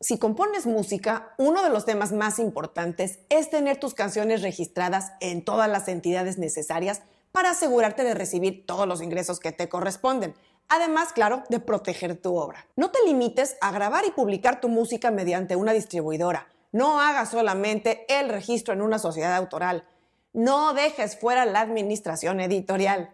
Si compones música, uno de los temas más importantes es tener tus canciones registradas en todas las entidades necesarias para asegurarte de recibir todos los ingresos que te corresponden. Además, claro, de proteger tu obra. No te limites a grabar y publicar tu música mediante una distribuidora. No hagas solamente el registro en una sociedad autoral. No dejes fuera la administración editorial.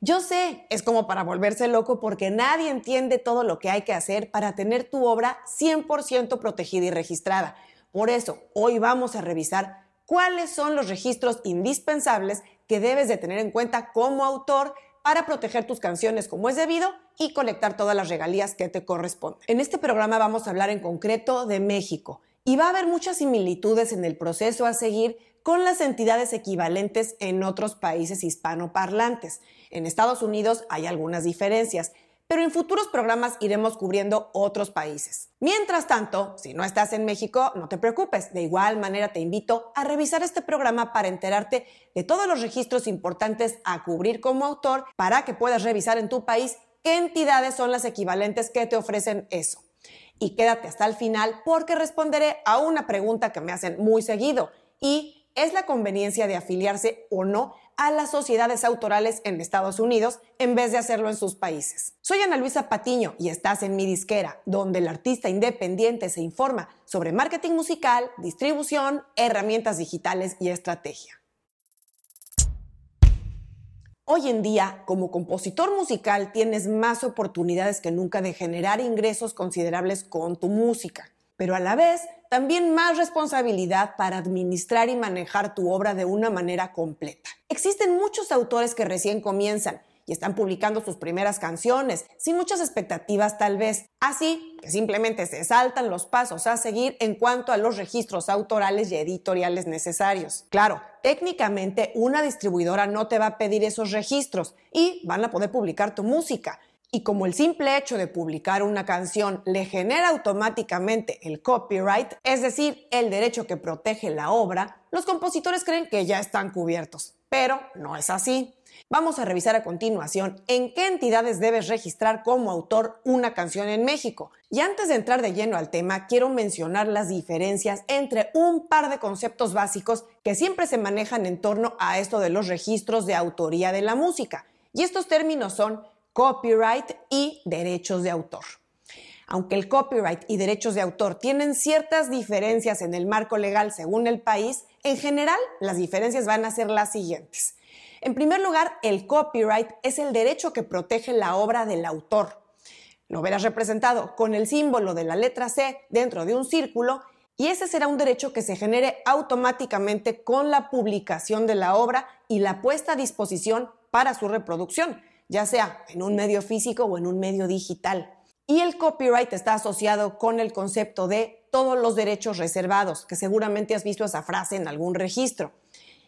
Yo sé, es como para volverse loco porque nadie entiende todo lo que hay que hacer para tener tu obra 100% protegida y registrada. Por eso, hoy vamos a revisar cuáles son los registros indispensables que debes de tener en cuenta como autor para proteger tus canciones como es debido y colectar todas las regalías que te corresponden. En este programa vamos a hablar en concreto de México y va a haber muchas similitudes en el proceso a seguir con las entidades equivalentes en otros países hispanoparlantes. En Estados Unidos hay algunas diferencias, pero en futuros programas iremos cubriendo otros países. Mientras tanto, si no estás en México, no te preocupes. De igual manera te invito a revisar este programa para enterarte de todos los registros importantes a cubrir como autor para que puedas revisar en tu país qué entidades son las equivalentes que te ofrecen eso. Y quédate hasta el final porque responderé a una pregunta que me hacen muy seguido y es la conveniencia de afiliarse o no a las sociedades autorales en Estados Unidos en vez de hacerlo en sus países. Soy Ana Luisa Patiño y estás en mi disquera, donde el artista independiente se informa sobre marketing musical, distribución, herramientas digitales y estrategia. Hoy en día, como compositor musical, tienes más oportunidades que nunca de generar ingresos considerables con tu música pero a la vez también más responsabilidad para administrar y manejar tu obra de una manera completa. Existen muchos autores que recién comienzan y están publicando sus primeras canciones, sin muchas expectativas tal vez. Así que simplemente se saltan los pasos a seguir en cuanto a los registros autorales y editoriales necesarios. Claro, técnicamente una distribuidora no te va a pedir esos registros y van a poder publicar tu música, y como el simple hecho de publicar una canción le genera automáticamente el copyright, es decir, el derecho que protege la obra, los compositores creen que ya están cubiertos. Pero no es así. Vamos a revisar a continuación en qué entidades debes registrar como autor una canción en México. Y antes de entrar de lleno al tema, quiero mencionar las diferencias entre un par de conceptos básicos que siempre se manejan en torno a esto de los registros de autoría de la música. Y estos términos son copyright y derechos de autor. Aunque el copyright y derechos de autor tienen ciertas diferencias en el marco legal según el país, en general las diferencias van a ser las siguientes. En primer lugar, el copyright es el derecho que protege la obra del autor. Lo verás representado con el símbolo de la letra C dentro de un círculo y ese será un derecho que se genere automáticamente con la publicación de la obra y la puesta a disposición para su reproducción ya sea en un medio físico o en un medio digital. Y el copyright está asociado con el concepto de todos los derechos reservados, que seguramente has visto esa frase en algún registro.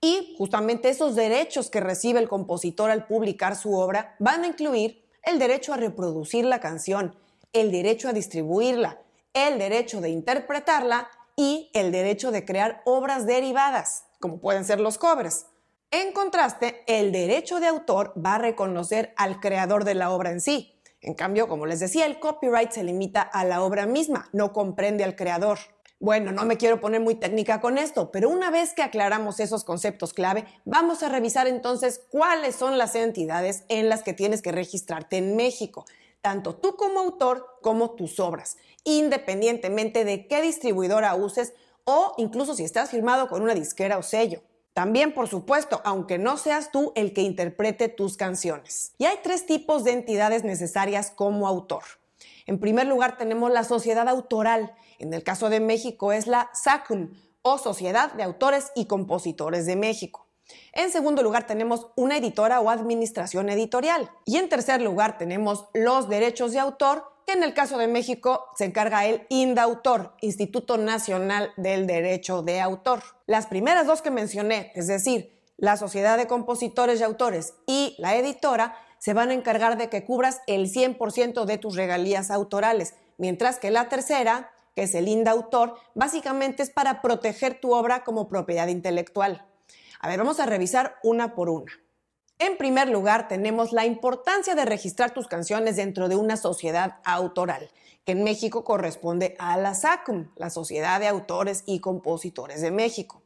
Y justamente esos derechos que recibe el compositor al publicar su obra van a incluir el derecho a reproducir la canción, el derecho a distribuirla, el derecho de interpretarla y el derecho de crear obras derivadas, como pueden ser los covers. En contraste, el derecho de autor va a reconocer al creador de la obra en sí. En cambio, como les decía, el copyright se limita a la obra misma, no comprende al creador. Bueno, no me quiero poner muy técnica con esto, pero una vez que aclaramos esos conceptos clave, vamos a revisar entonces cuáles son las entidades en las que tienes que registrarte en México, tanto tú como autor como tus obras, independientemente de qué distribuidora uses o incluso si estás firmado con una disquera o sello. También, por supuesto, aunque no seas tú el que interprete tus canciones. Y hay tres tipos de entidades necesarias como autor. En primer lugar, tenemos la sociedad autoral. En el caso de México es la SACUM, o Sociedad de Autores y Compositores de México. En segundo lugar, tenemos una editora o administración editorial. Y en tercer lugar, tenemos los derechos de autor en el caso de México se encarga el INDAUTOR, Instituto Nacional del Derecho de Autor. Las primeras dos que mencioné, es decir, la Sociedad de Compositores y Autores y la editora, se van a encargar de que cubras el 100% de tus regalías autorales, mientras que la tercera, que es el INDAUTOR, básicamente es para proteger tu obra como propiedad intelectual. A ver, vamos a revisar una por una. En primer lugar, tenemos la importancia de registrar tus canciones dentro de una sociedad autoral, que en México corresponde a la SACUM, la Sociedad de Autores y Compositores de México.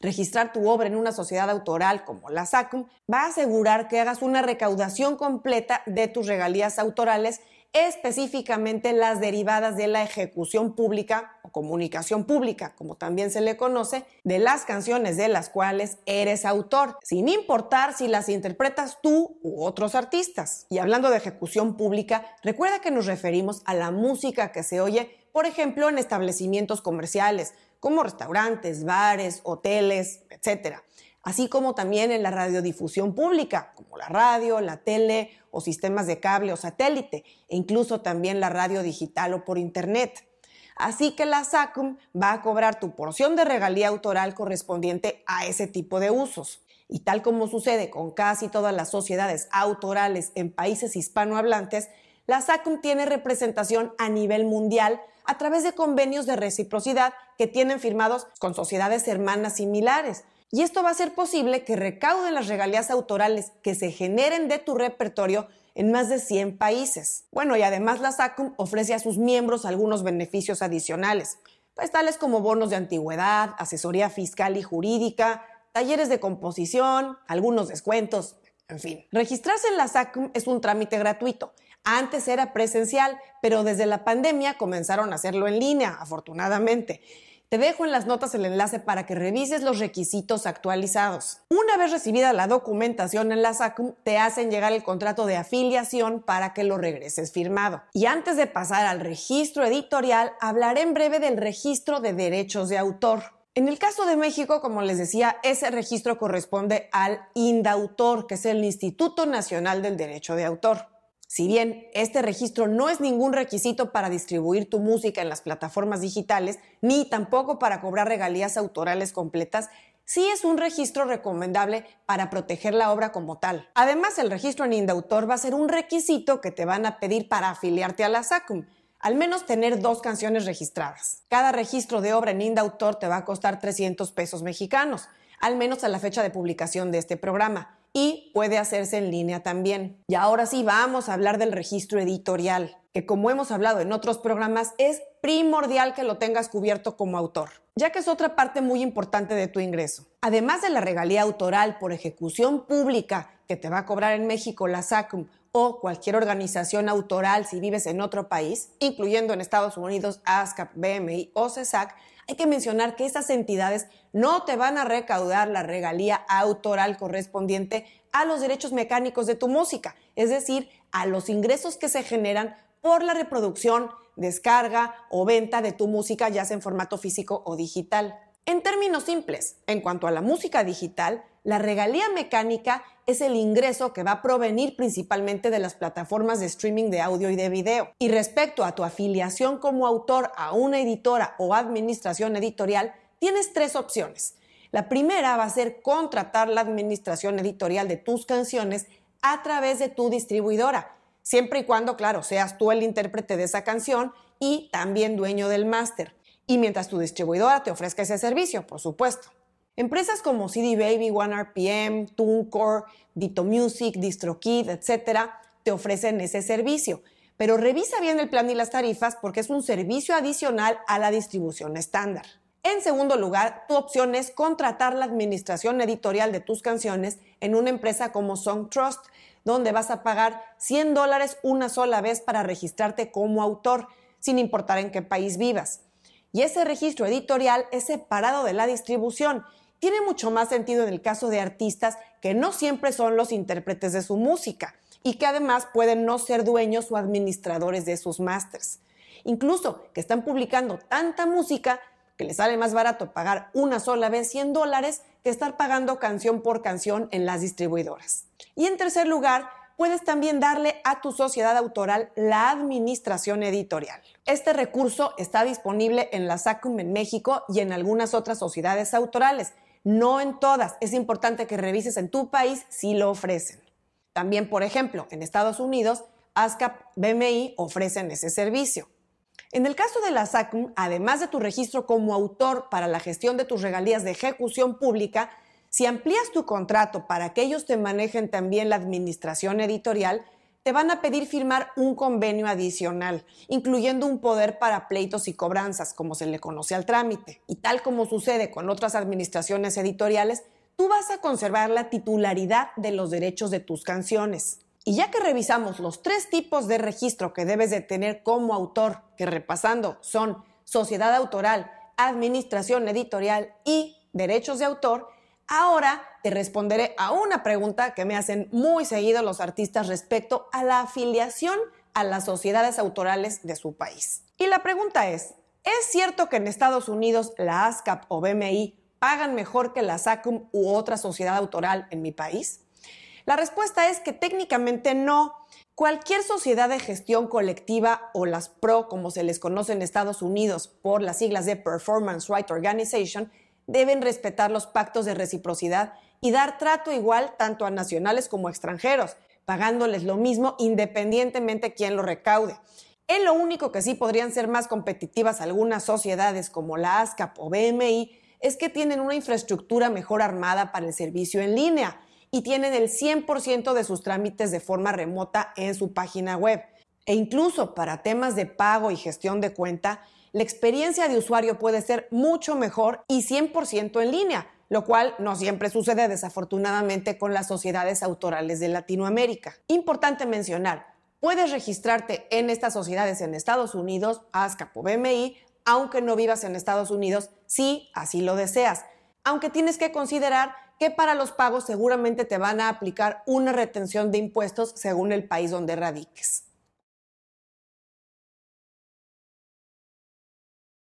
Registrar tu obra en una sociedad autoral como la SACUM va a asegurar que hagas una recaudación completa de tus regalías autorales específicamente las derivadas de la ejecución pública o comunicación pública, como también se le conoce, de las canciones de las cuales eres autor, sin importar si las interpretas tú u otros artistas. Y hablando de ejecución pública, recuerda que nos referimos a la música que se oye, por ejemplo, en establecimientos comerciales, como restaurantes, bares, hoteles, etc así como también en la radiodifusión pública, como la radio, la tele o sistemas de cable o satélite, e incluso también la radio digital o por internet. Así que la SACUM va a cobrar tu porción de regalía autoral correspondiente a ese tipo de usos. Y tal como sucede con casi todas las sociedades autorales en países hispanohablantes, la SACUM tiene representación a nivel mundial a través de convenios de reciprocidad que tienen firmados con sociedades hermanas similares, y esto va a ser posible que recauden las regalías autorales que se generen de tu repertorio en más de 100 países. Bueno, y además la SACUM ofrece a sus miembros algunos beneficios adicionales, pues tales como bonos de antigüedad, asesoría fiscal y jurídica, talleres de composición, algunos descuentos, en fin. Registrarse en la SACUM es un trámite gratuito. Antes era presencial, pero desde la pandemia comenzaron a hacerlo en línea, afortunadamente. Te dejo en las notas el enlace para que revises los requisitos actualizados. Una vez recibida la documentación en la SACUM, te hacen llegar el contrato de afiliación para que lo regreses firmado. Y antes de pasar al registro editorial, hablaré en breve del registro de derechos de autor. En el caso de México, como les decía, ese registro corresponde al INDAUTOR, que es el Instituto Nacional del Derecho de Autor. Si bien este registro no es ningún requisito para distribuir tu música en las plataformas digitales, ni tampoco para cobrar regalías autorales completas, sí es un registro recomendable para proteger la obra como tal. Además, el registro en Indautor va a ser un requisito que te van a pedir para afiliarte a la SACUM, al menos tener dos canciones registradas. Cada registro de obra en Indautor te va a costar 300 pesos mexicanos, al menos a la fecha de publicación de este programa y puede hacerse en línea también. Y ahora sí, vamos a hablar del registro editorial, que como hemos hablado en otros programas, es primordial que lo tengas cubierto como autor, ya que es otra parte muy importante de tu ingreso. Además de la regalía autoral por ejecución pública que te va a cobrar en México la SACUM o cualquier organización autoral si vives en otro país, incluyendo en Estados Unidos ASCAP, BMI o CESAC, hay que mencionar que esas entidades no te van a recaudar la regalía autoral correspondiente a los derechos mecánicos de tu música, es decir, a los ingresos que se generan por la reproducción, descarga o venta de tu música, ya sea en formato físico o digital. En términos simples, en cuanto a la música digital, la regalía mecánica es el ingreso que va a provenir principalmente de las plataformas de streaming de audio y de video. Y respecto a tu afiliación como autor a una editora o administración editorial, tienes tres opciones. La primera va a ser contratar la administración editorial de tus canciones a través de tu distribuidora, siempre y cuando, claro, seas tú el intérprete de esa canción y también dueño del máster. Y mientras tu distribuidora te ofrezca ese servicio, por supuesto. Empresas como CD Baby, OneRPM, TuneCore, Dito Music, DistroKid, etc., te ofrecen ese servicio. Pero revisa bien el plan y las tarifas porque es un servicio adicional a la distribución estándar. En segundo lugar, tu opción es contratar la administración editorial de tus canciones en una empresa como Song Trust, donde vas a pagar 100 dólares una sola vez para registrarte como autor, sin importar en qué país vivas. Y ese registro editorial es separado de la distribución tiene mucho más sentido en el caso de artistas que no siempre son los intérpretes de su música y que además pueden no ser dueños o administradores de sus másters. Incluso que están publicando tanta música que les sale más barato pagar una sola vez 100 dólares que estar pagando canción por canción en las distribuidoras. Y en tercer lugar, puedes también darle a tu sociedad autoral la administración editorial. Este recurso está disponible en la SACUM en México y en algunas otras sociedades autorales, no en todas. Es importante que revises en tu país si lo ofrecen. También, por ejemplo, en Estados Unidos, ASCAP, BMI ofrecen ese servicio. En el caso de la SACM, además de tu registro como autor para la gestión de tus regalías de ejecución pública, Si amplías tu contrato para que ellos te manejen también la administración editorial, te van a pedir firmar un convenio adicional, incluyendo un poder para pleitos y cobranzas, como se le conoce al trámite. Y tal como sucede con otras administraciones editoriales, tú vas a conservar la titularidad de los derechos de tus canciones. Y ya que revisamos los tres tipos de registro que debes de tener como autor, que repasando son sociedad autoral, administración editorial y derechos de autor, Ahora te responderé a una pregunta que me hacen muy seguido los artistas respecto a la afiliación a las sociedades autorales de su país. Y la pregunta es, ¿es cierto que en Estados Unidos la ASCAP o BMI pagan mejor que la SACUM u otra sociedad autoral en mi país? La respuesta es que técnicamente no. Cualquier sociedad de gestión colectiva o las PRO, como se les conoce en Estados Unidos por las siglas de Performance Right Organization, deben respetar los pactos de reciprocidad y dar trato igual tanto a nacionales como a extranjeros, pagándoles lo mismo independientemente quién lo recaude. En lo único que sí podrían ser más competitivas algunas sociedades como la ASCAP o BMI es que tienen una infraestructura mejor armada para el servicio en línea y tienen el 100% de sus trámites de forma remota en su página web. E incluso para temas de pago y gestión de cuenta, la experiencia de usuario puede ser mucho mejor y 100% en línea, lo cual no siempre sucede desafortunadamente con las sociedades autorales de Latinoamérica. Importante mencionar, puedes registrarte en estas sociedades en Estados Unidos, ASCAP o BMI, aunque no vivas en Estados Unidos, si así lo deseas, aunque tienes que considerar que para los pagos seguramente te van a aplicar una retención de impuestos según el país donde radiques.